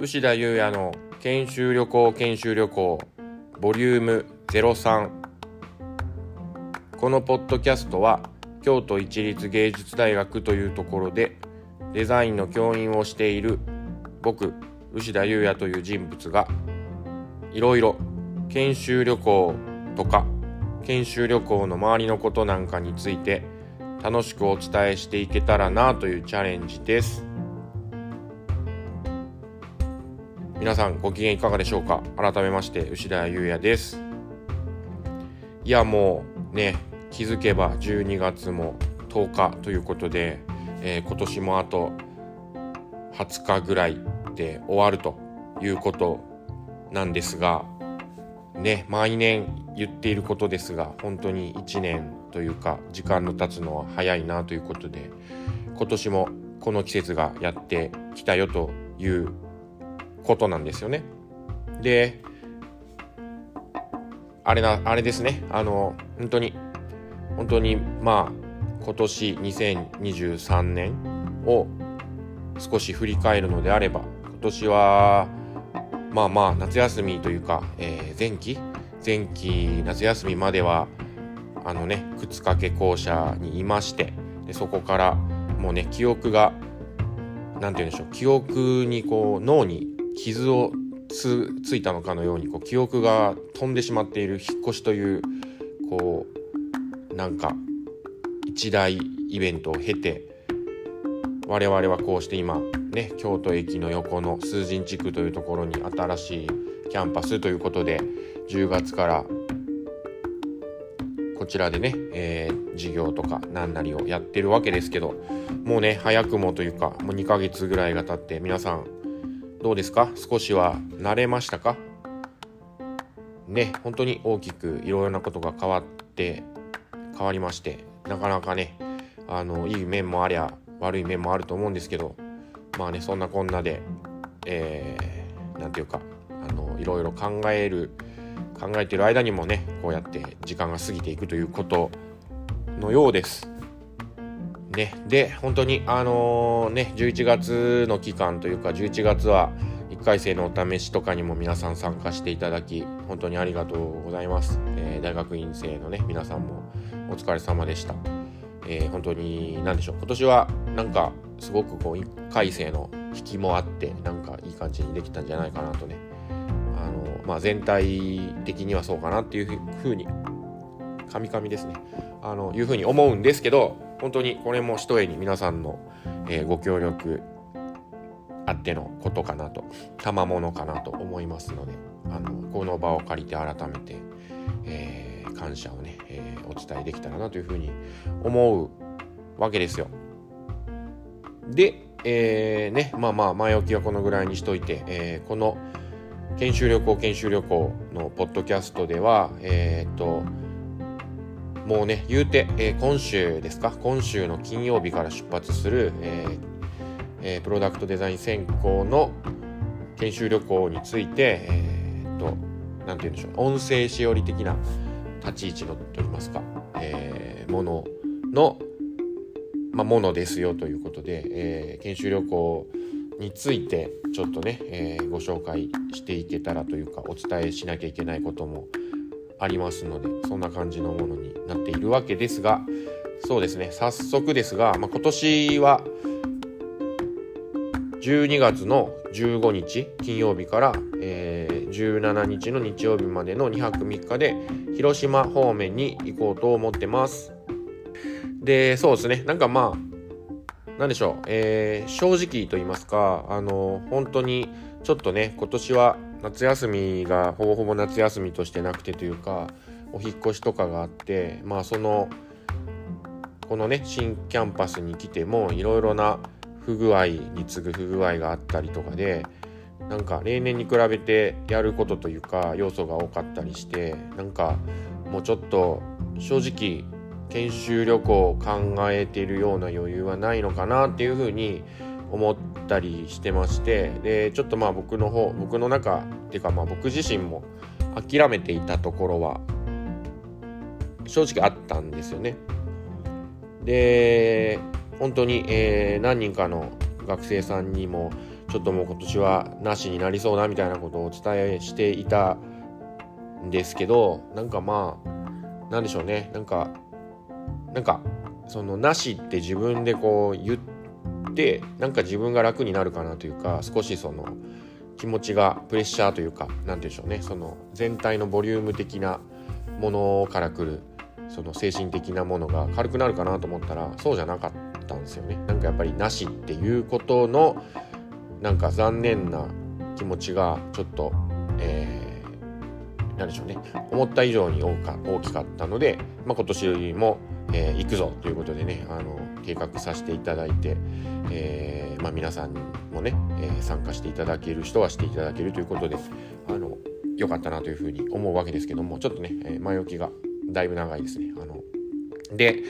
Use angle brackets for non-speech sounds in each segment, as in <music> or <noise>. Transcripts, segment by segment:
牛田裕也の研修旅行研修旅行ボリューム03このポッドキャストは京都市立芸術大学というところでデザインの教員をしている僕牛田裕也という人物がいろいろ研修旅行とか研修旅行の周りのことなんかについて楽しくお伝えしていけたらなというチャレンジです。皆さんご機嫌いかがでしょうか？改めまして牛田裕也です。いやもうね気づけば12月も10日ということで、えー、今年もあと20日ぐらいで終わるということなんですがね毎年言っていることですが本当に1年というか時間の経つのは早いなということで今年もこの季節がやってきたよということなんですよね。であれなあれですねあの本当に本当にまあ今年2023年を少し振り返るのであれば今年はまあまあ夏休みというか、えー、前期前期夏休みまではあのね靴掛け校舎にいましてでそこからもうね記憶が何て言うんでしょう記憶にこう脳に傷をついたのかのようにこう記憶が飛んでしまっている引っ越しというこうなんか一大イベントを経て我々はこうして今ね京都駅の横の数神地区というところに新しいキャンパスということで10月からこちらでね、えー、授業とか何なりをやってるわけですけどもうね早くもというかもう2ヶ月ぐらいが経って皆さんどうですか？少しは慣れましたか？ね本当に大きくいろいろなことが変わって変わりましてなかなかねあのいい面もありゃ悪い面もあると思うんですけどまあねそんなこんなでえー、なんて言うかあのいろいろ考える考えてる間にもねこうやって時間が過ぎていくということのようです。ね、で本当にあのー、ね11月の期間というか11月は1回生のお試しとかにも皆さん参加していただき本当にありがとうございます、えー、大学院生のね皆さんもお疲れ様でした、えー、本当に何でしょう今年はなんかすごくこう1回生の引きもあってなんかいい感じにできたんじゃないかなとね。あの、まあ、全体的にはそうかなっていうふうにカミカミですね。あのいうふうに思うんですけど本当にこれもひとえに皆さんの、えー、ご協力あってのことかなと賜物かなと思いますのであのこの場を借りて改めて、えー、感謝をね、えー、お伝えできたらなというふうに思うわけですよ。で、えー、ねまあまあ前置きはこのぐらいにしといて、えー、この研修旅行研修旅行のポッドキャストではえっ、ともうね、言うて、えー、今週ですか、今週の金曜日から出発する、えーえー、プロダクトデザイン専攻の研修旅行について、えー、っと、なんて言うんでしょう、音声しおり的な立ち位置のといいますか、えー、ものの、まあ、ものですよということで、えー、研修旅行についてちょっとね、えー、ご紹介していけたらというかお伝えしなきゃいけないこともありますのでそんな感じのものになっているわけですがそうですね早速ですが、まあ、今年は12月の15日金曜日から、えー、17日の日曜日までの2泊3日で広島方面に行こうと思ってます。で、そうですね。なんかまあ、なんでしょう。えー、正直と言いますか、あの、本当にちょっとね、今年は夏休みがほぼほぼ夏休みとしてなくてというかお引越しとかがあってまあそのこのね新キャンパスに来てもいろいろな不具合に次ぐ不具合があったりとかでなんか例年に比べてやることというか要素が多かったりしてなんかもうちょっと正直研修旅行を考えているような余裕はないのかなっていうふうに思ったりしてましてでちょっとまあ僕の方僕の中っていうかまあ僕自身も諦めていたところは正直あったんですよね。で本当に、えー、何人かの学生さんにもちょっともう今年はなしになりそうなみたいなことをお伝えしていたんですけどなんかまあなんでしょうねなんかなんかそのなしって自分でこう言ってなんか自分が楽になるかなというか少しその気持ちがプレッシャーというか何て言うんでしょうね。その全体のボリューム的なものからくるその精神的なものが軽くなるかなと思ったらそうじゃなかったんですよね。なんかやっぱりなしっていうことのなんか残念な気持ちがちょっと、えー、なんでしょうね。思った以上に大か大きかったので、まあ、今年よりも、えー、行くぞということでねあの計画させていただいて、えーまあ、皆さんもね、え、参加していただける人はしていただけるということであの良かったなというふうに思うわけですけどもちょっとね、え、前置きがだいぶ長いですね。あので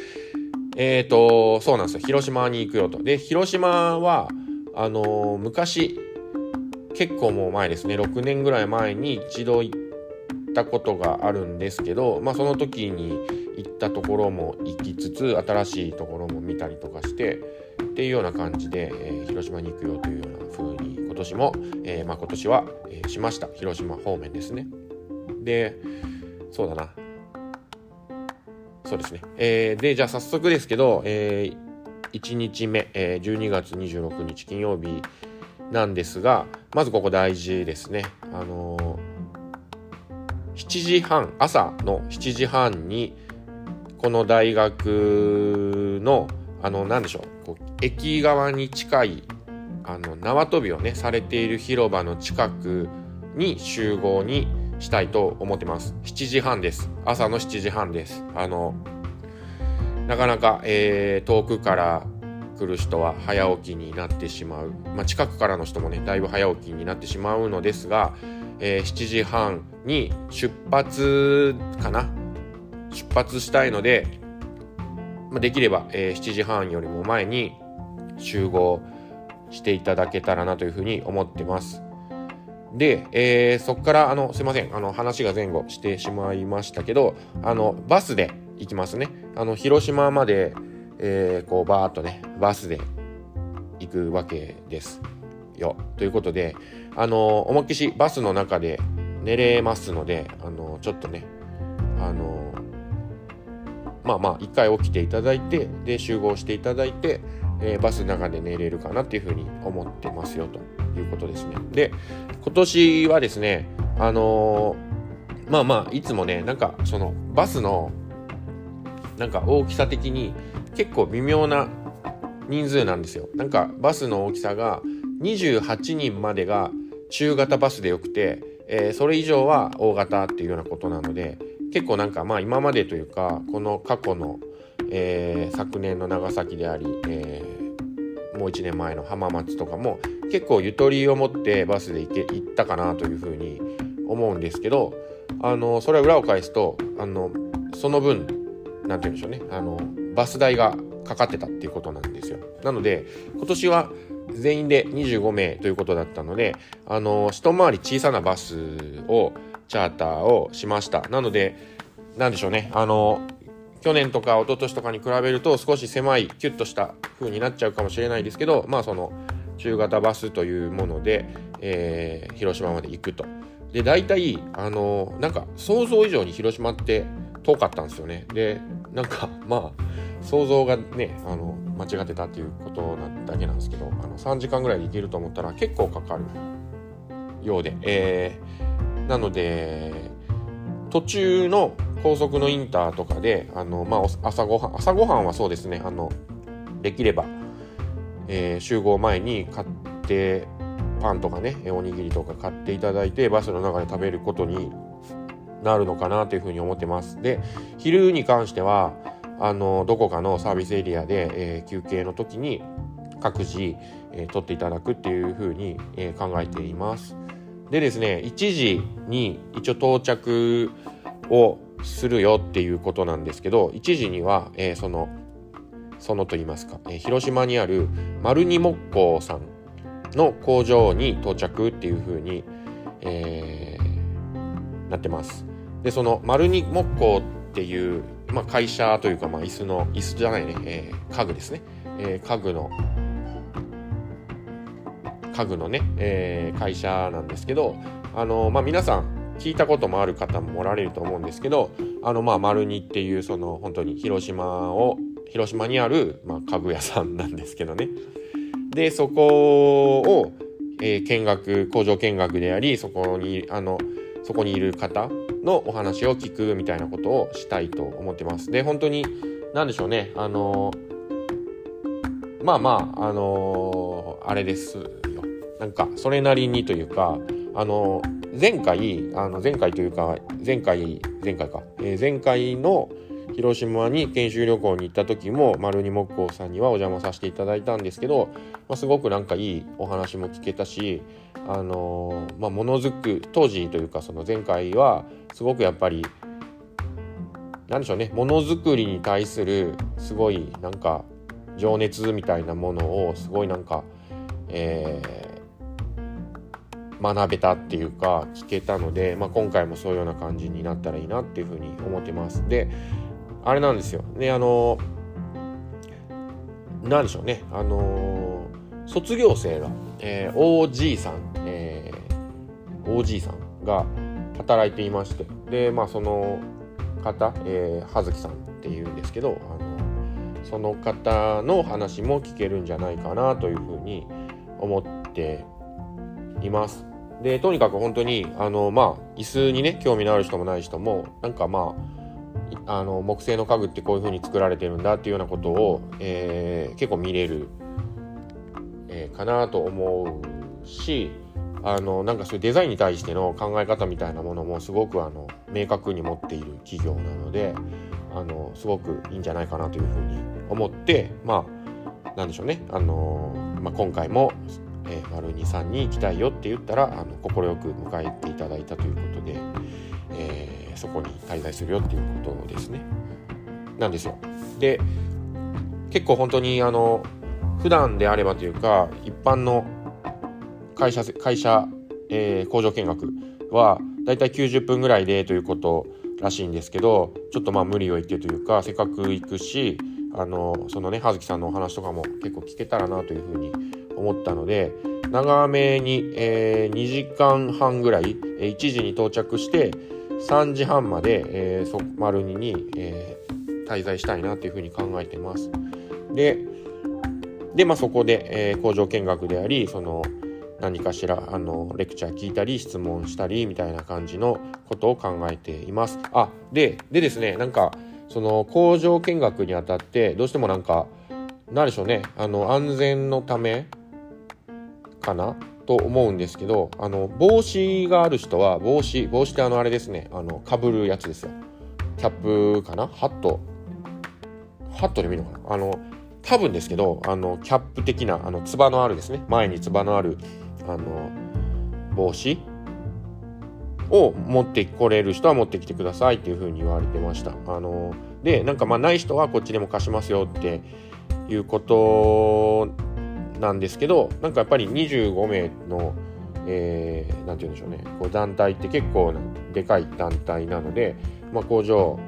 えっ、ー、とそうなんですよ広島に行くよと。で広島はあの昔結構もう前ですね6年ぐらい前に一度行ったことがあるんですけど、まあ、その時に行ったところも行きつつ新しいところも見たりとかしてっていうような感じで、えー、広島に行くよというような風に今年も、えー、まあ、今年は、えー、しました。広島方面ですね。でそうだな。そうですね、えでじゃあ早速ですけど、え1日目、え12月26日金曜日なんですがまずここ大事ですね。あの7時半朝の7時半にこの大学のあの何でしょうこう駅側に近いあの縄跳びをねされている広場の近くに集合にしたいと思ってます。7時半です。朝の7時半です。あのなかなか、えー、遠くから来る人は早起きになってしまう、まあ、近くからの人もねだいぶ早起きになってしまうのですが、えー、7時半に出発かな。出発したいので、まあ、できれば、えー、7時半よりも前に集合していただけたらなというふうに思ってます。で、えー、そこからあのすいません。あの話が前後してしまいましたけどあのバスで行きますね。あの広島まで、えー、こうバーっとねバスで行くわけですよ。ということであの思いっきしバスの中で寝れますのであのちょっとねあのまあまあ一回起きていただいてで集合していただいて、えー、バスの中で寝れるかなっていうふうに思ってますよということですね。で今年はですねあのー、まあまあいつもねなんかそのバスのなんか大きさ的に結構微妙な人数なんですよ。なんかバスの大きさが28人までが中型バスでよくて、えー、それ以上は大型っていうようなことなので結構なんかまあ今までというかこの過去の、えー、昨年の長崎であり、えー、もう1年前の浜松とかも結構ゆとりを持ってバスで行け行ったかなというふうに思うんですけどあのそれは裏を返すとあのその分何て言うんでしょうねあのバス代がかかってたっていうことなんですよ。なので今年は全員で25名ということだったのであの一回り小さなバスをチャーターをしましたなので何でしょうねあの去年とか一昨年とかに比べると少し狭いキュッとした風になっちゃうかもしれないですけどまあその中型バスというもので、えー、広島まで行くと。で大体あのなんか想像以上に広島って遠かったんですよね。でなんかまあ想像がねあの間違ってたっていうことなだけなんですけどあの3時間ぐらいで行けると思ったら結構かかるようで、えー、なので途中の高速のインターとかであの、まあ、朝ごはん朝ごはんはそうですねあのできれば、えー、集合前に買ってパンとかねおにぎりとか買っていただいてバスの中で食べることになるのかなというふうに思ってます。で昼に関してはあのどこかのサービスエリアで、えー、休憩の時に各自、えー、取っていただくっていうふうに、えー、考えています。でですね1時に一応到着をするよっていうことなんですけど1時には、えー、そのそのと言いますか、えー、広島にある丸二木工さんの工場に到着っていうふうに、えー、なってます。でその丸二木工っていう、まあ、会社というか、まあ、椅子の椅子じゃないね、えー、家具ですね、えー、家具の家具のね、えー、会社なんですけどあの、まあ、皆さん聞いたこともある方もおられると思うんですけどあのまあ丸二っていうその本当に広島を広島にある、まあ、家具屋さんなんですけどね。でそこを、えー、見学工場見学でありそこにあのそこにいる方のお話を聞くみたいなことをしたいと思ってます。で本当に何でしょうね。あのまあまああのあれです。なんかそれなりにというかあの前回あの前回というか前回前回か、えー、前回の広島に研修旅行に行った時も丸二木工さんにはお邪魔させていただいたんですけど、まあ、すごくなんかいいお話も聞けたしあのー、まあ、ものづく当時というかその前回はすごくやっぱりなんでしょうねものづくりに対するすごいなんか情熱みたいなものをすごいなんか、えー、学べたっていうか聞けたので、まあ、今回もそういうような感じになったらいいなっていうふうに思ってます。であれなんですよ。であのなんでしょうねあの卒業生が、えー、OG さん、えー、OG さんが働いていましてでまあその方、えー、葉月さんっていうんですけどあのその方の話も聞けるんじゃないかなというふうに思っています。でとにかく本当にあのまあ椅子にね興味のある人もない人もなんかまああの木製の家具ってこういう風に作られてるんだっていうようなことを、えー、結構見れる、えー、かなと思うしあのなんかそういうデザインに対しての考え方みたいなものもすごくあの明確に持っている企業なのであのすごくいいんじゃないかなというふうに思ってまあなんでしょうね。あの、まあ、今回も、えー、丸二さんに行きたいよって言ったらあの快く迎えていただいたということで、えー、そこに滞在するよっていうことですね。なんですよ。で結構本当にあの普段であればというか一般の会社会社、えー、工場見学はだいたい90分ぐらいでということらしいんですけどちょっとまあ無理を言ってというかせっかく行くしあのそのね葉月さんのお話とかも結構聞けたらなというふうに思ったので長めに、えー、2時間半ぐらい、えー、1時に到着して3時半まで、えー、そ丸二に、えー、滞在したいなというふうに考えてます。でで、まあ、そこで、えー、工場見学でありその何かしらあのレクチャー聞いたり質問したりみたいな感じのことを考えています。あででですねなんかその工場見学にあたってどうしてもなんか何でしょうねあの安全のためかなと思うんですけどあの帽子がある人は帽子帽子ってあのあれですねあのかぶるやつですよ。キャップかな？ハット。ハットで見るのかな？あの多分ですけどあのキャップ的なあのつばのあるですね。前につばのあるあの帽子を持ってこれる人は持ってきてくださいっていうふうに言われてました。あのでなんかまあない人はこっちでも貸しますよっていうことなんですけどなんかやっぱり25名のえー、て言うんでしょうね。こう団体って結構でかい団体なので、まあ、工場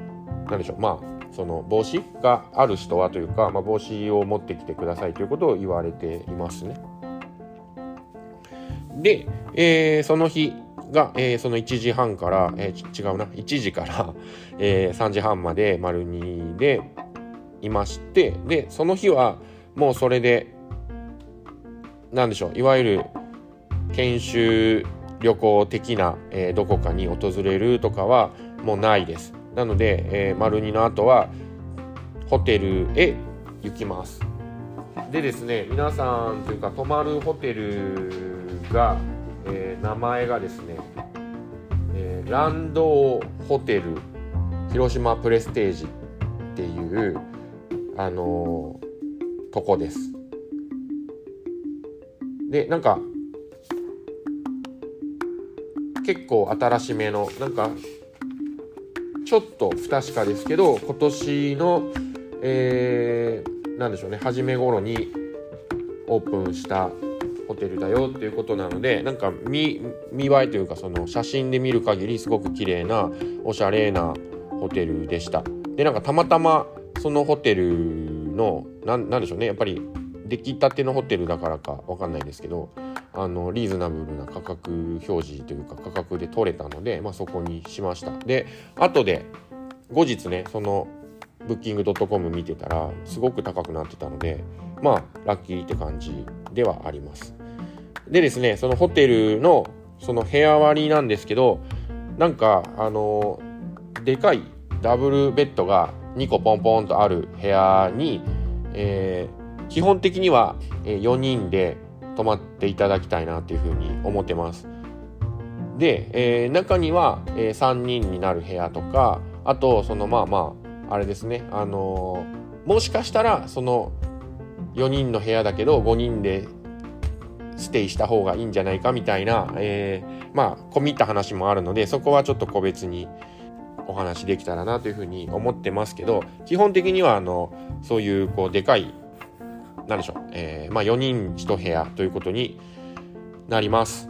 なんでしょう。まあその帽子がある人はというか、まあ、帽子を持ってきてくださいということを言われていますね。で、えー、その日が、えー、その1時半から、えー、違うな、1時から、えー、3時半まで丸2でいまして、で、その日はもうそれで、なんでしょう、いわゆる研修旅行的な、えー、どこかに訪れるとかはもうないです。なので、えー、丸2の後はホテルへ行きます。でですね、皆さんというか泊まるホテルが、えー、名前がですね、えー、ランドホテル広島プレステージっていうあのー、とこです。でなんか結構新しめのなんかちょっと不確かですけど今年の、えー、なんでしょうね初め頃にオープンしたホテルだよっていうことなのでなんか見見栄えというかその写真で見る限りすごく綺麗なおしゃれなホテルでした。でなんかたまたまそのホテルのなんでしょうねやっぱり出来たてのホテルだからかわかんないですけどあのリーズナブルな価格表示というか価格で取れたので、まあ、そこにしました。で後で後日ねそのブッキングドットコム見てたらすごく高くなってたのでまあラッキーって感じではあります。でですねそのホテルのその部屋割りなんですけどなんかあのでかいダブルベッドが2個ポンポンとある部屋に、えー、基本的には4人で泊まっていただきたいなっていうふうに思ってます。で、えー、中には、え、3人になる部屋とかあとそのまあまああれですねあのー、もしかしたらその4人の部屋だけど5人でステイした方がいいんじゃないかみたいな、えー、まあ込み入った話もあるのでそこはちょっと個別にお話できたらなというふうに思ってますけど基本的にはあのそういうこうでかい何でしょう、えー、まあ、4人1部屋ということになります。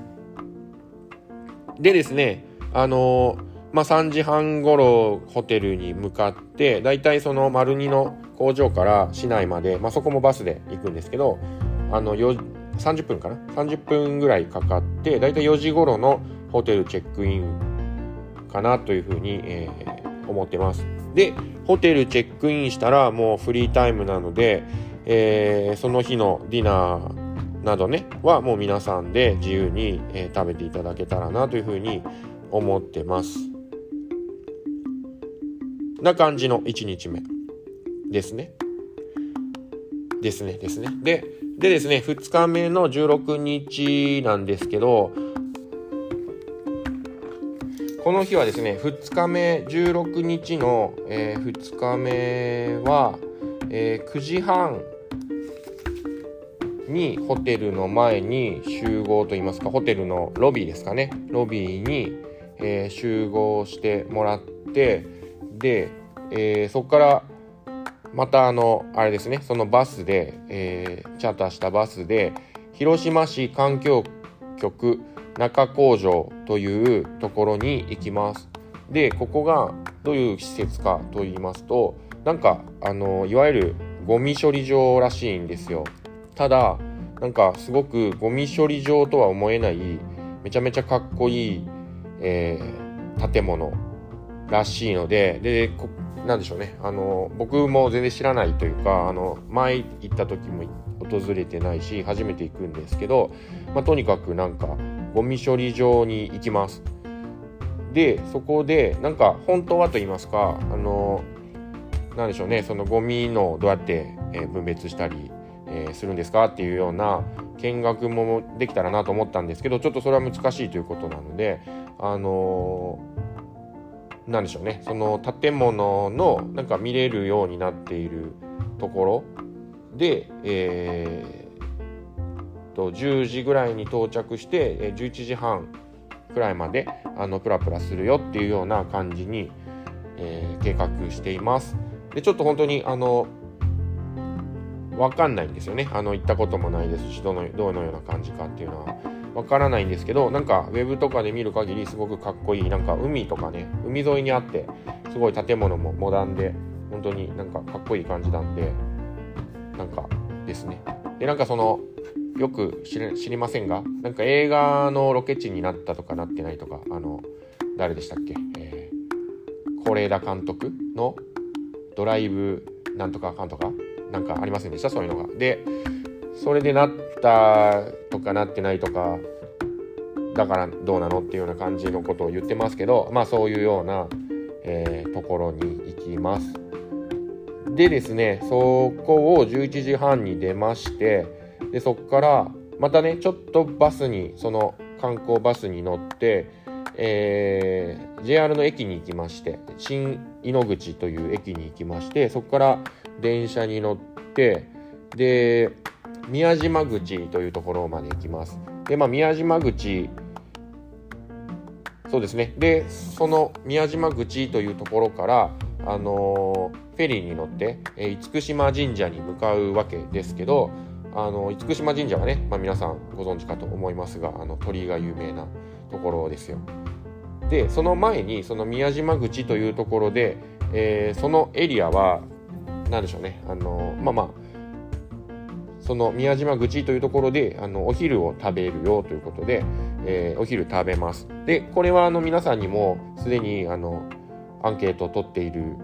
でですねあのまあ、3時半ごろホテルに向かってだいたいその丸二の工場から市内まで、まあ、そこもバスで行くんですけどあの30分かな？30分ぐらいかかってだいたい4時頃のホテルチェックインかなというふうに、えー、思ってます。でホテルチェックインしたらもうフリータイムなので、えー、その日のディナーなどねはもう皆さんで自由に、えー、食べていただけたらなというふうに思ってます。な感じの1日目ですね。ですねですね。ででですね2日目の16日なんですけどこの日はですね2日目16日の、えー、2日目は、えー、9時半にホテルの前に集合といいますかホテルのロビーですかねロビーに、えー、集合してもらってで、えー、そこからまたあのあれですねそのバスで、えー、チャーターしたバスで広島市環境局中工場というところに行きます。で、ここがどういう施設かと言いますと、なんか、あの、いわゆるゴミ処理場らしいんですよ。ただ、なんかすごくゴミ処理場とは思えない、めちゃめちゃかっこいい、えー、建物らしいので、で、なんでしょうね。あの、僕も全然知らないというか、あの、前行った時も訪れてないし、初めて行くんですけど、まあ、とにかくなんか、ゴミ処理場に行きます。で、そこで、なんか本当はと言いますか、あの、なんでしょうね、そのゴミのどうやって、分別したり、えー、するんですか？っていうような見学もできたらなと思ったんですけど、ちょっとそれは難しいということなので、あのー、なんでしょうね、その建物のなんか見れるようになっているところで、えーと10時ぐらいに到着して11時半くらいまであのプラプラするよっていうような感じに、えー、計画しています。でちょっと本当にあの分かんないんですよね。あの行ったこともないですしどのどのような感じかっていうのは。分からないんですけどなんかウェブとかで見る限りすごくかっこいいなんか海とかね海沿いにあってすごい建物もモダンで本当になんかかっこいい感じなんでなんかですね。でなんかそのよく知り知りませんがなんか映画のロケ地になったとかなってないとかあの誰でしたっけ、えー、是枝監督のドライブなんとかかんとかなんかありませんでしたそういうのが。でそれでなったとかなってないとかだからどうなのっていうような感じのことを言ってますけどまあそういうような、えー、ところに行きます。でですねそこを11時半に出ましてでそこからまたねちょっとバスにその観光バスに乗って、えー、JR の駅に行きまして新井ノ口という駅に行きましてそこから電車に乗ってで宮島口というところまで行きますでまあ宮島口そうですねでその宮島口というところからあのー、フェリーに乗って、えー、厳島神社に向かうわけですけどあの厳島神社はね、まあ、皆さんご存知かと思いますがあの鳥居が有名なところですよ。でその前にその宮島口というところで、えー、そのエリアは何でしょうね。あのまあまあその宮島口というところであのお昼を食べるよということで、えー、お昼食べます。でこれはあの皆さんにもすでにあのアンケートを取っている、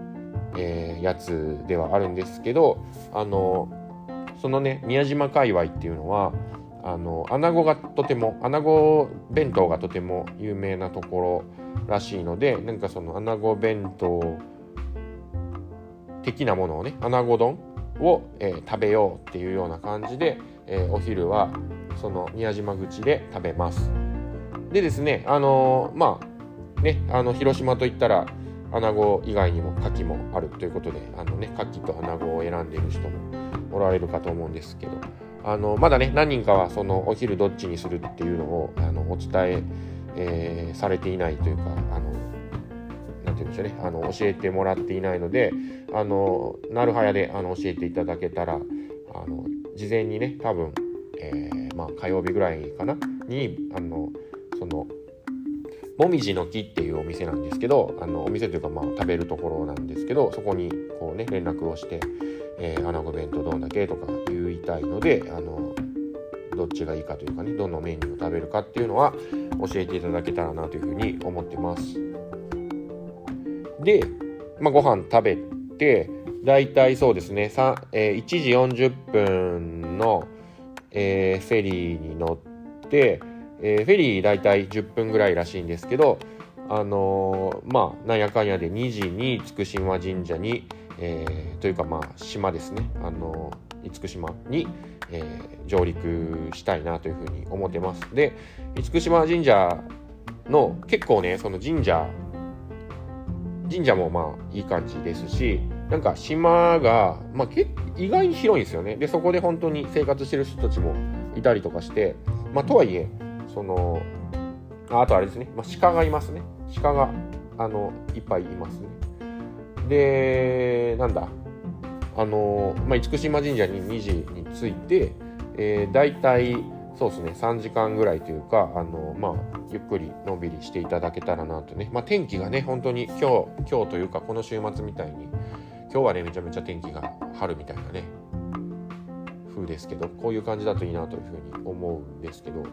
えー、やつではあるんですけどあのそのね宮島界隈っていうのはあの穴子がとても穴子弁当がとても有名なところらしいのでなんかその穴子弁当的なものをね穴子丼を、えー、食べようっていうような感じで、えー、お昼はその宮島口で食べます。でですねあのー、まあねあの広島といったら穴子以外にも牡蠣もあるということであのね牡蠣と穴子を選んでいる人もおられるかと思うんですけどあのまだね何人かはそのお昼どっちにするっていうのをあのお伝ええー、されていないというかあのて言うんでしょうねあの教えてもらっていないのであのなるはやであの教えていただけたらあの事前にね多分、えー、まあ、火曜日ぐらいかな？にあのそのもみじの木っていうお店なんですけどあのお店というかまあ食べるところなんですけどそこにこうね連絡をして「えー、穴子弁当どんだけ?」とか言いたいのであのどっちがいいかというかねどのメニューを食べるかっていうのは教えていただけたらなというふうに思ってますで、まあ、ご飯食べてだいたいそうですね、えー、1時40分の、えー、フェリーに乗って、えー、フェリーだいたい10分ぐらいらしいんですけどあのー、まあなんやかんやで2時に厳島神社に、えー、というかまあ島ですねあの厳島に、えー、上陸したいなというふうに思ってます。で厳島神社の結構ねその神社神社もまあいい感じですしなんか島が、まあ、意外に広いんですよね。でそこで本当に生活してる人たちもいたりとかしてまあとはいえそのあとあれですね、まあ、鹿がいますね。鹿があのいっぱいいますね。でなんだ。あのまあ、厳島神社に2時に着いて、えー、大体そうですね。3時間ぐらいというかあの、まあ、ゆっくりのんびりしていただけたらなとね、まあ、天気がね本当に今日今日というかこの週末みたいに今日はねめちゃめちゃ天気が春みたいなね風ですけどこういう感じだといいなというふうに思うんですけど。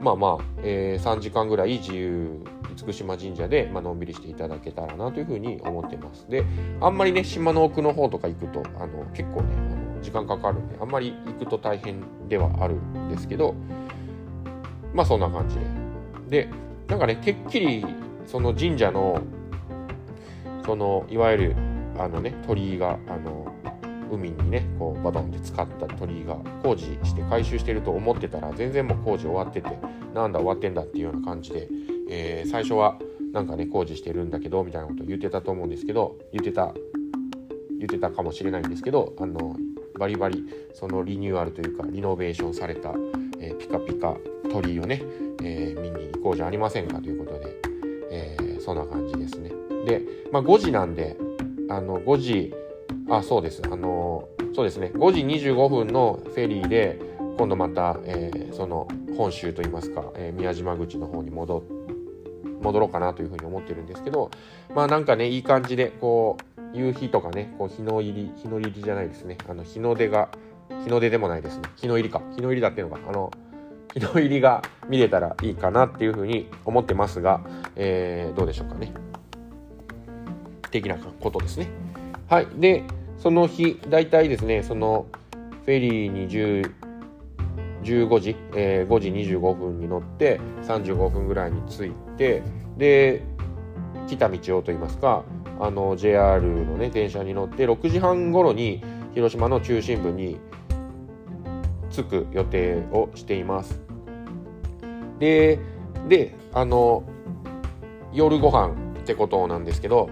まあまあ、えー、3時間ぐらい自由厳島神社で、まあのんびりしていただけたらなというふうに思ってます。であんまりね島の奥の方とか行くとあの結構ね時間かかるんであんまり行くと大変ではあるんですけどまあそんな感じで。でなんかねてっきりその神社のそのいわゆるあのね鳥居があの海にねこうバトンって使った鳥居が工事して回収してると思ってたら全然もう工事終わっててなんだ終わってんだっていうような感じで、えー、最初はなんかね工事してるんだけどみたいなことを言ってたと思うんですけど言ってた言ってたかもしれないんですけどあのバリバリそのリニューアルというかリノベーションされた、えー、ピカピカ鳥居をね、えー、見に行こうじゃありませんかということで、えー、そんな感じですねで、まあ、5時なんであの5時あ、そうです。あのそうですね。5時25分のフェリーで、今度また、えー、その本州といいますか、えー、宮島口の方に戻戻ろうかなというふうに思ってるんですけど、まあなんかね、いい感じで、こう、夕日とかね、こう日の入り、日の入りじゃないですね。あの、日の出が、日の出でもないですね。日の入りか。日の入りだっていうのが、あの、日の入りが見れたらいいかなっていうふうに思ってますが、えー、どうでしょうかね。的なことですね。はい。で、その日、大体ですね、そのフェリーに10 15時、えー、5時25分に乗って35分ぐらいに着いてで来た道をといいますかあの JR のね電車に乗って6時半頃に広島の中心部に着く予定をしています。でであの夜ご飯ってことなんですけど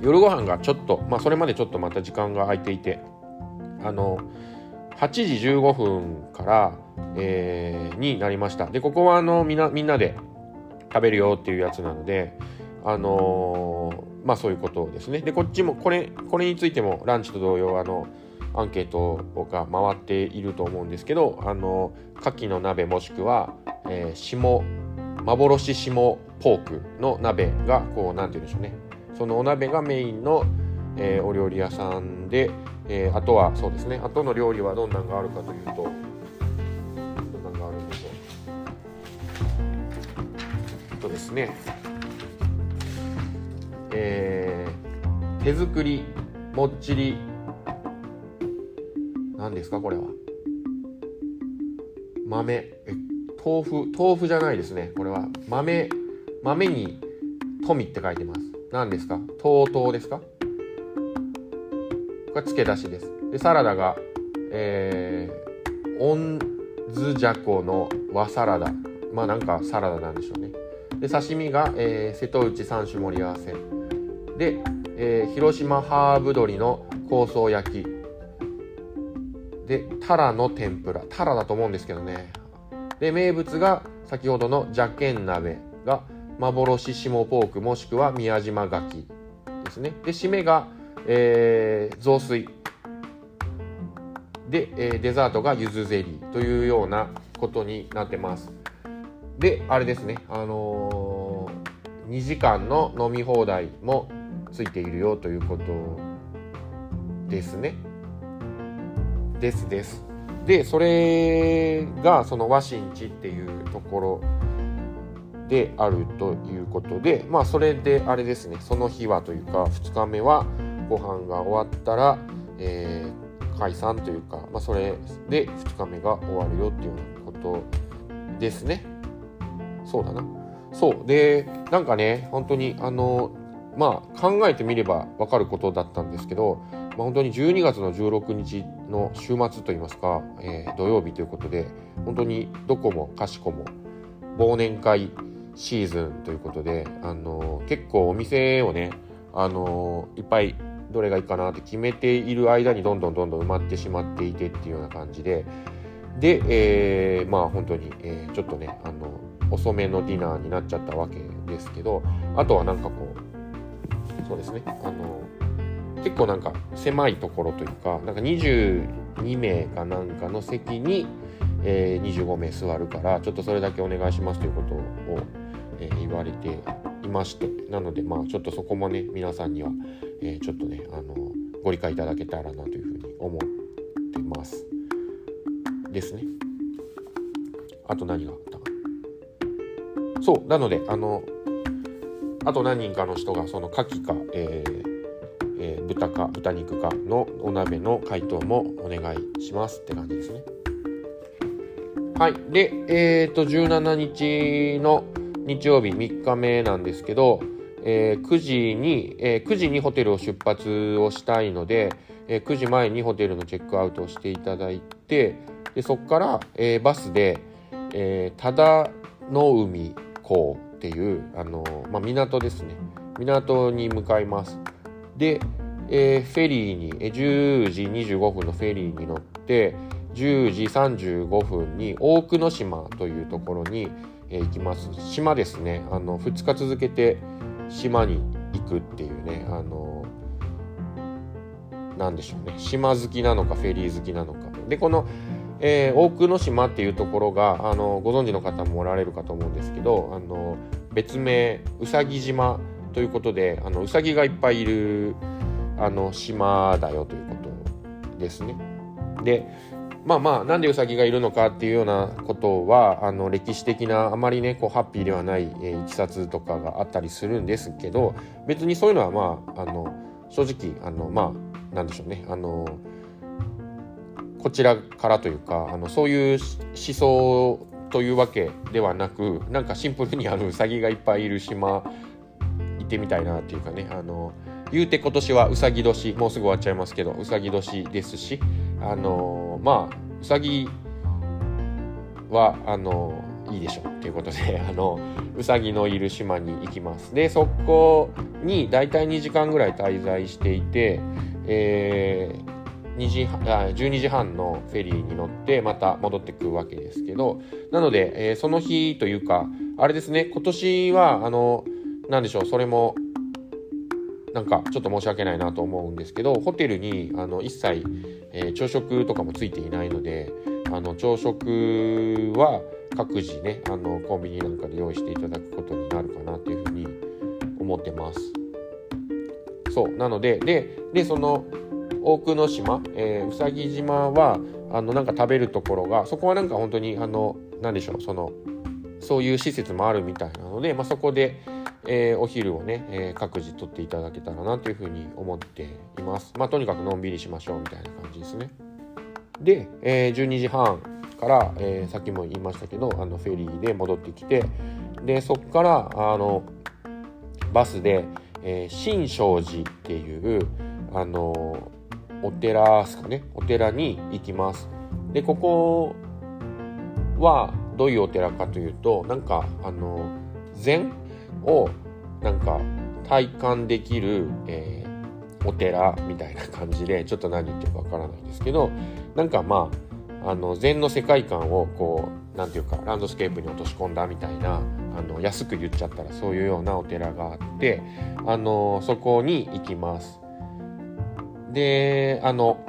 夜ご飯がちょっと、まあ、それまでちょっとまた時間が空いていてあの8時15分から、えー、になりました。でここはあのみんなみんなで食べるよっていうやつなのであの、まあそういうことですね。でこっちもこれこれについてもランチと同様あのアンケートが回っていると思うんですけどあの牡蠣の鍋もしくは、えー、下幻下ポークの鍋がこう何て言うんでしょうね。そのお鍋がメインの、えー、お料理屋さんで、えー、あとはそうですね。あとの料理はどんなんがあるかというとどんなんがあるんでしょう。とですね。えー、手作りもっちり。何ですかこれは。豆。え豆腐豆腐じゃないですね。これは。豆豆に富って書いてます。何ですか？TOTO ですか？これ漬け出しです。でサラダがえー、オンズジャコの和サラダ。まあなんかサラダなんでしょうね。で刺身が、えー、瀬戸内3種盛り合わせ。で、えー、広島ハーブ鶏の香草焼き。でタラの天ぷら。タラだと思うんですけどね。で名物が先ほどの邪剣鍋が幻下ポークもしくは宮島牡蠣ですね。で締めが、えー、雑炊。で、えー、デザートがゆずゼリーというようなことになってます。であれですね。あのー、2時間の飲み放題もついているよということですね。ですです。でそれがその和新地っていうところであるということでまあそれであれですね。その日はというか2日目はご飯が終わったら、えー、解散というか、まあ、それで2日目が終わるよっていうようなことですね。そうだな。そう。でなんかね本当にあのまあ考えてみれば分かることだったんですけどまあ、本当に12月の16日の週末といいますか、えー、土曜日ということで本当にどこもかしこも忘年会シーズンということで、あのー、結構お店をね、あのー、いっぱいどれがいいかなって決めている間にどんどんどんどん埋まってしまっていてっていうような感じでで、えー、まあ本当に、えー、ちょっとねあの遅めのディナーになっちゃったわけですけどあとはなんかこうそうですね。あの結構なんか狭いところというかなんか22名かなんかの席に、えー、25名座るからちょっとそれだけお願いしますということを、えー、言われていましてなのでまあちょっとそこもね皆さんには、えー、ちょっとねあのご理解いただけたらなというふうに思ってます。ですね。あと何があった？かそうなのであのあと何人かの人がその牡蠣か、えーえー、豚か豚肉かのお鍋の解凍もお願いしますって感じですね。はい。で、えっ、ー、と、17日の日曜日3日目なんですけど、えー、9時に、えー、9時にホテルを出発をしたいので、えー、9時前にホテルのチェックアウトをしていただいて、でそこから、えー、バスで、えー、忠の海港っていう、あのまあ、港ですね。港に向かいます。で、えー、フェリーに、え10時25分のフェリーに乗って10時35分に大久野島というところに、えー、行きます島ですねあの2日続けて島に行くっていうねあのなんでしょうね島好きなのかフェリー好きなのかでこの、えー、大久野島っていうところがあのご存知の方もおられるかと思うんですけどあの別名うさぎ島ということであのうさぎがいっぱいいるあの島だよということですね。でまあまあなんでウサギがいるのかっていうようなことはあの歴史的なあまりねこうハッピーではないえいき、さつとかがあったりするんですけど別にそういうのはまああの正直あのまあなんでしょうねあのこちらからというかあのそういう思想というわけではなくなんかシンプルにあのウサギがいっぱいいる島行ってみたいなっていうかねあの言うて今年はうさぎ年もうすぐ終わっちゃいますけどうさぎ年ですしあのまあうさぎはあのいいでしょうっていうことで <laughs> あのうさぎのいる島に行きます。でそこに大体2時間ぐらい滞在していて、えー、2時あ12時半のフェリーに乗ってまた戻ってくるわけですけどなので、えー、その日というかあれですね今年はあのなんでしょうそれもなんかちょっと申し訳ないなと思うんですけどホテルにあの一切、えー、朝食とかもついていないのであの朝食は各自ねあのコンビニなんかで用意していただくことになるかなというふうに思ってます。そうなのでででその大久野島、えー、うさぎ島はあのなんか食べるところがそこはなんか本当にあの何でしょうそのそういう施設もあるみたいなので、まあ、そこで、えー、お昼をね、えー、各自とっていただけたらなというふうに思っています。まあ、とにかくのんびりしましょうみたいな感じですね。で、えー、12時半から、えー、さっきも言いましたけどあのフェリーで戻ってきてでそこからあのバスで、えー、新勝寺っていうあのお寺ですかねお寺に行きます。でここはどういうお寺かというとなんかあの禅をなんか体感できる、えー、お寺みたいな感じでちょっと何言ってるかわからないんですけどなんかまああの禅の世界観をこう何て言うかランドスケープに落とし込んだみたいなあの安く言っちゃったらそういうようなお寺があってあのそこに行きます。であの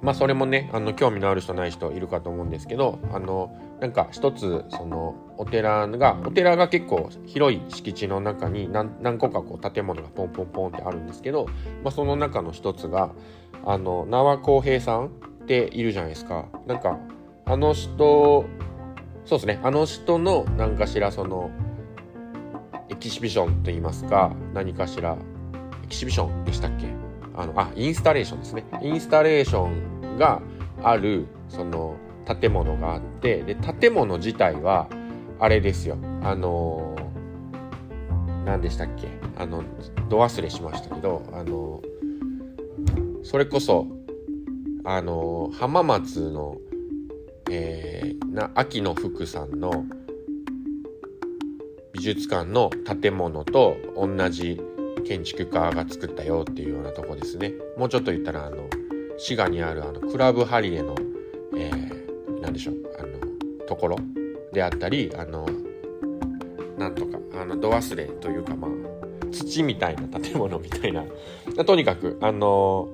まあそれもねあの興味のある人ない人いるかと思うんですけどあのなんか一つそのお寺がお寺が結構広い敷地の中に何何個かこう建物がポンポンポンってあるんですけど、まあ、その中の一つがあの縄浩平さんっているじゃないですか。なんかあの人そうですね。あの人の何かしらそのエキシビションと言いますか何かしらエキシビションでしたっけ？あのあインスタレーションですね。インスタレーションがあるその建物があってで建物自体はあれですよ。あの何でしたっけ？あのど忘れしましたけどあのそれこそあの浜松の、えー、な秋野福さんの美術館の建物と同じ建築家が作ったよっていうようなとこですね。もうちょっと言ったらあの滋賀にあるあのクラブハリエの、えー、何でしょうあのところであったりあのなんとかあのど忘れというかまあ土みたいな建物みたいな。<laughs> とにかくあの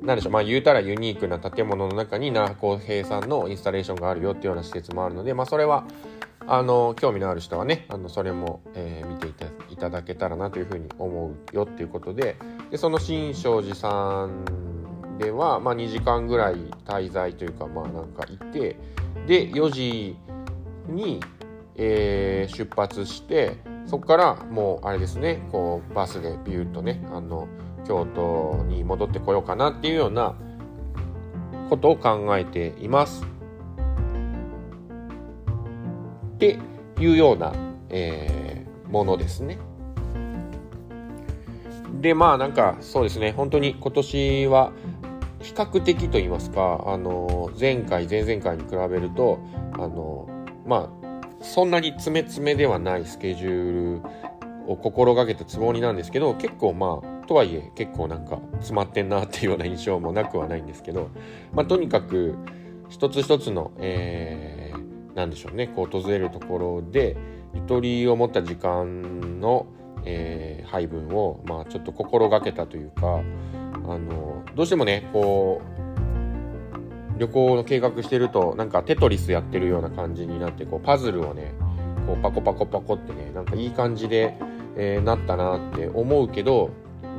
なんでしょうまあ言うたらユニークな建物の中に那浩平さんのインスタレーションがあるよっていうような施設もあるのでまあそれはあの興味のある人はねあのそれも、えー、見ていたただけたらなというふうに思うよっていうことででその新勝寺さんでは、まあ、2時間ぐらい滞在というかまあなんかいてで4時に、えー、出発してそこからもうあれですねこうバスでビューッとねあの京都に戻ってこようかなっていうようなことを考えています。っていうような、えー、ものですね。でまあなんかそうですね。本当に今年は比較的と言いますかあの前回前々回に比べるとあのまあそんなに詰め詰めではないスケジュールを心がけたつもりなんですけど結構まあとはいえ結構なんか詰まってんなっていうような印象もなくはないんですけど、まあ、とにかく一つ一つの、えー何でしょうねこう訪れるところでゆとりを持った時間の、えー、配分を、まあ、ちょっと心がけたというかあのどうしてもねこう旅行の計画してるとなんかテトリスやってるような感じになってこうパズルをねこうパコパコパコってねなんかいい感じで、えー、なったなって思うけど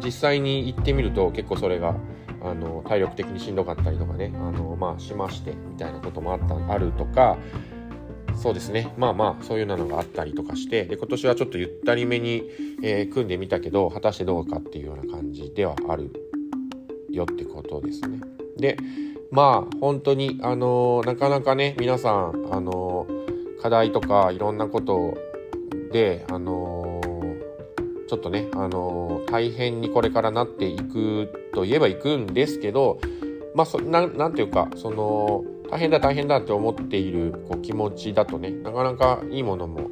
実際に行ってみると結構それがあの体力的にしんどかったりとかねあの、まあ、しましてみたいなこともあったあるとかそうですね。まあまあ、そういうのがあったりとかして、で、今年はちょっとゆったりめに、えー、組んでみたけど、果たしてどうかっていうような感じではあるよってことですね。で、まあ、本当に、あのー、なかなかね、皆さん、あのー、課題とかいろんなことで、あのちょっとね、あの大変にこれからなっていくといえばいくんですけど、まあ、そななんていうか、その、大変だ大変だって思っているこう気持ちだとねなかなかいいものも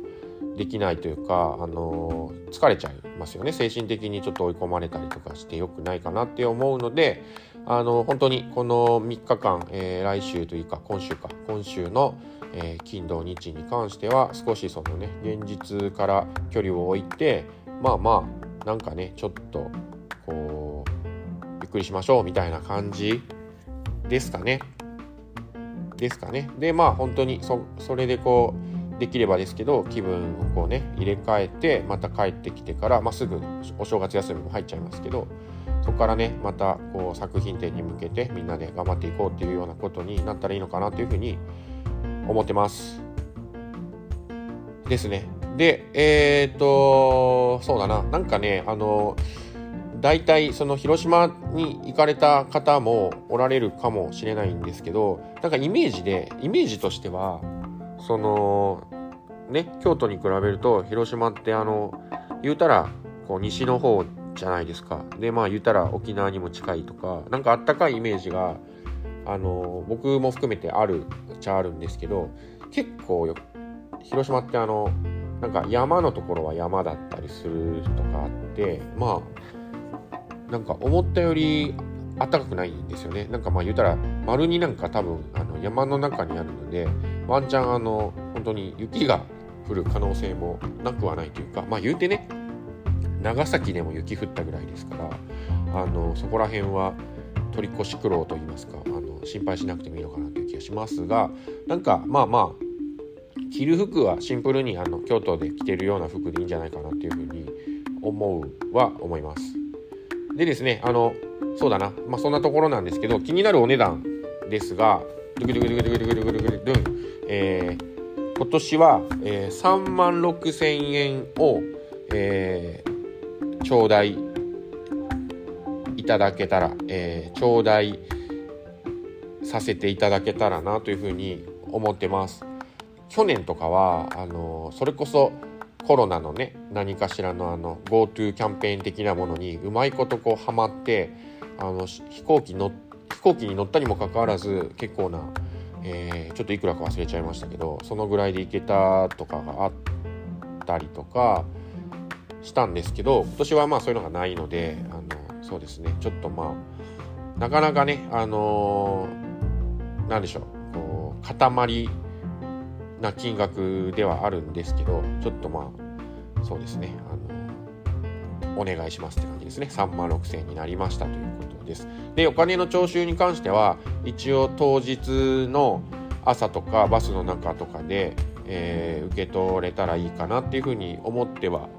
できないというか、あのー、疲れちゃいますよね精神的にちょっと追い込まれたりとかしてよくないかなって思うので、あのー、本当にこの3日間、えー、来週というか今週か今週の、え金土日に関しては少しそのね現実から距離を置いてまあまあなんかねちょっとこうゆっくりしましょうみたいな感じですかね。ですかね。でまあ本当にそそれでこうできればですけど気分をこうね入れ替えてまた帰ってきてから、まあ、すぐお正月休みも入っちゃいますけどそこからねまたこう作品展に向けてみんなで頑張っていこうっていうようなことになったらいいのかなというふうに思ってます。ですね。で、えっ、と、そうだな、なんかね、あの、大体その広島に行かれた方もおられるかもしれないんですけど、なんかイメージで、イメージとしては、その、ね、京都に比べると広島ってあの、言うたら、こう西の方じゃないですか。で、まあ言うたら沖縄にも近いとか、なんかあったかいイメージが、あの、僕も含めてあるっちゃあるんですけど、結構広島ってあの、なんか山のところは山だったりするとかあって、まあ、なんか思ったより暖かくないんですよね。なんかまあ言うたら、丸になんか多分あの山の中にあるので、ワンチャンあの、本当に雪が降る可能性もなくはないというか、まあ言うてね、長崎でも雪降ったぐらいですから、あの、そこら辺は取り越し苦労と言いますか、あの、心配しなくてもいいのかなという気がしますが、なんかまあまあ、着る服はシンプルにあの京都で着てるような服でいいんじゃないかなっていうふうに思うは思います。でですね、あの、そうだな、まあ、そんなところなんですけど、気になるお値段ですが、ドゥクドゥクドゥクドゥクドゥクドゥクドゥドゥン、えー、今年は、えー、3万6千円を、えー、頂戴いただけたら、えー、頂戴させていただけたらなというふうに思ってます。去年とかはあのそれこそコロナのね何かしらのあの GoTo キャンペーン的なものにうまいことこうハマってあの飛行機乗飛行機に乗ったにもかかわらず結構な、えー、ちょっといくらか忘れちゃいましたけどそのぐらいで行けたとかがあったりとかしたんですけど今年はまあそういうのがないのであのそうですねちょっとまあなかなかねあのー、なんでしょうこう塊な金額ではあるんですけどちょっとまあそうですねあのお願いしますって感じですね。3万6000円になりましたということです。でお金の徴収に関しては一応当日の朝とかバスの中とかで、えー、受け取れたらいいかなっていうふうに思っては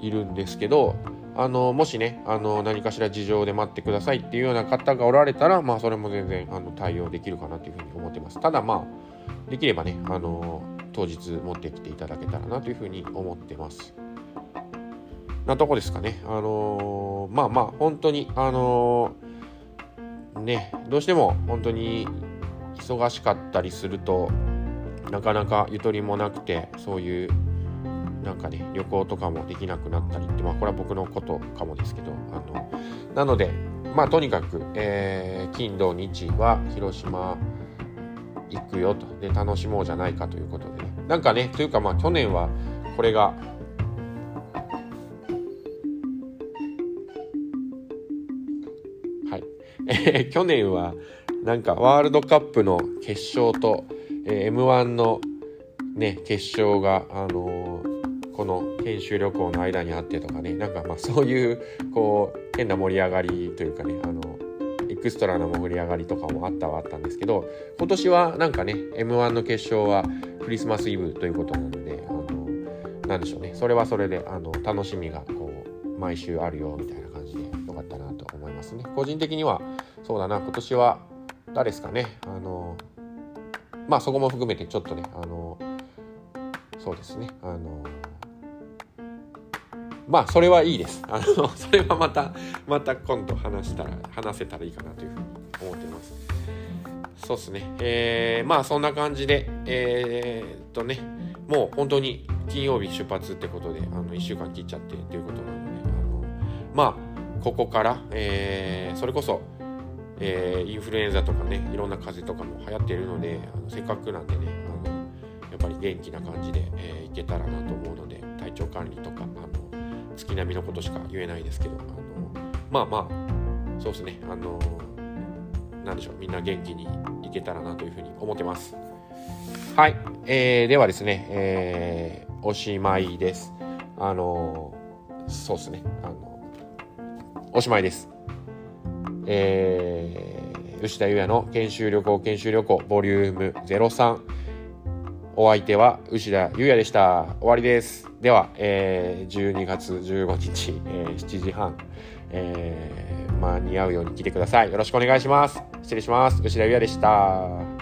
いるんですけどあのもしねあの何かしら事情で待ってくださいっていうような方がおられたらまあそれも全然あの対応できるかなというふうに思ってます。ただまあできればね、あの当日持ってきていただけたらなというふうに思ってます。なとこですかね。あのー、まあまあ、本当に、あのー、ね、どうしても本当に忙しかったりすると、なかなかゆとりもなくて、そういうなんかね、旅行とかもできなくなったりって、まあ、これは僕のことかもですけど、あの、なので、まあ、とにかく、えー、金、土、日は広島行くよと。で楽しもうじゃないかということでね。なんかねというかまあ去年はこれがはい、えー、<laughs> 去年はなんかワールドカップの決勝と、えー、m 1のね決勝があのー、この研修旅行の間にあってとかね。なんかまあそういうこう変な盛り上がりというかねあのクストラな盛り上がりとかもあったはあったんですけど今年はなんかね m 1の決勝はクリスマスイブということなのであのなんでしょうね。それはそれであの楽しみがこう毎週あるよみたいな感じでよかったなと思いますね。個人的にはそうだな。今年は誰ですかね。あのまあそこも含めてちょっとねあのそうですね。あのまあそれはいいです。あの <laughs> それはまたまた今度話したら話せたらいいかなというふうに思ってます。そうですね。えー、まあそんな感じでえー、っとねもう本当に金曜日出発ってことであの1週間切っちゃってということなのであのまあここから、えー、それこそえー、インフルエンザとかねいろんな風邪とかも流行っているのであのせっかくなんでねあのやっぱり元気な感じで、えー、いけたらなと思うので体調管理とかあの月並みのことしか言えないですけど、あのまあまあ、そうですね、あのなんでしょう、みんな元気にいけたらなというふうに思ってます。はい、えー、ではですね、えー、おしまいです。あのそうですね、あのおしまいです。えー、吉田優也の研修旅行研修旅行ボリューム03お相手は牛田優也でした。終わりです。では、えー、12月15日、えー、7時半、えー、間に合うように来てください。よろしくお願いします。失礼します。牛田優也でした。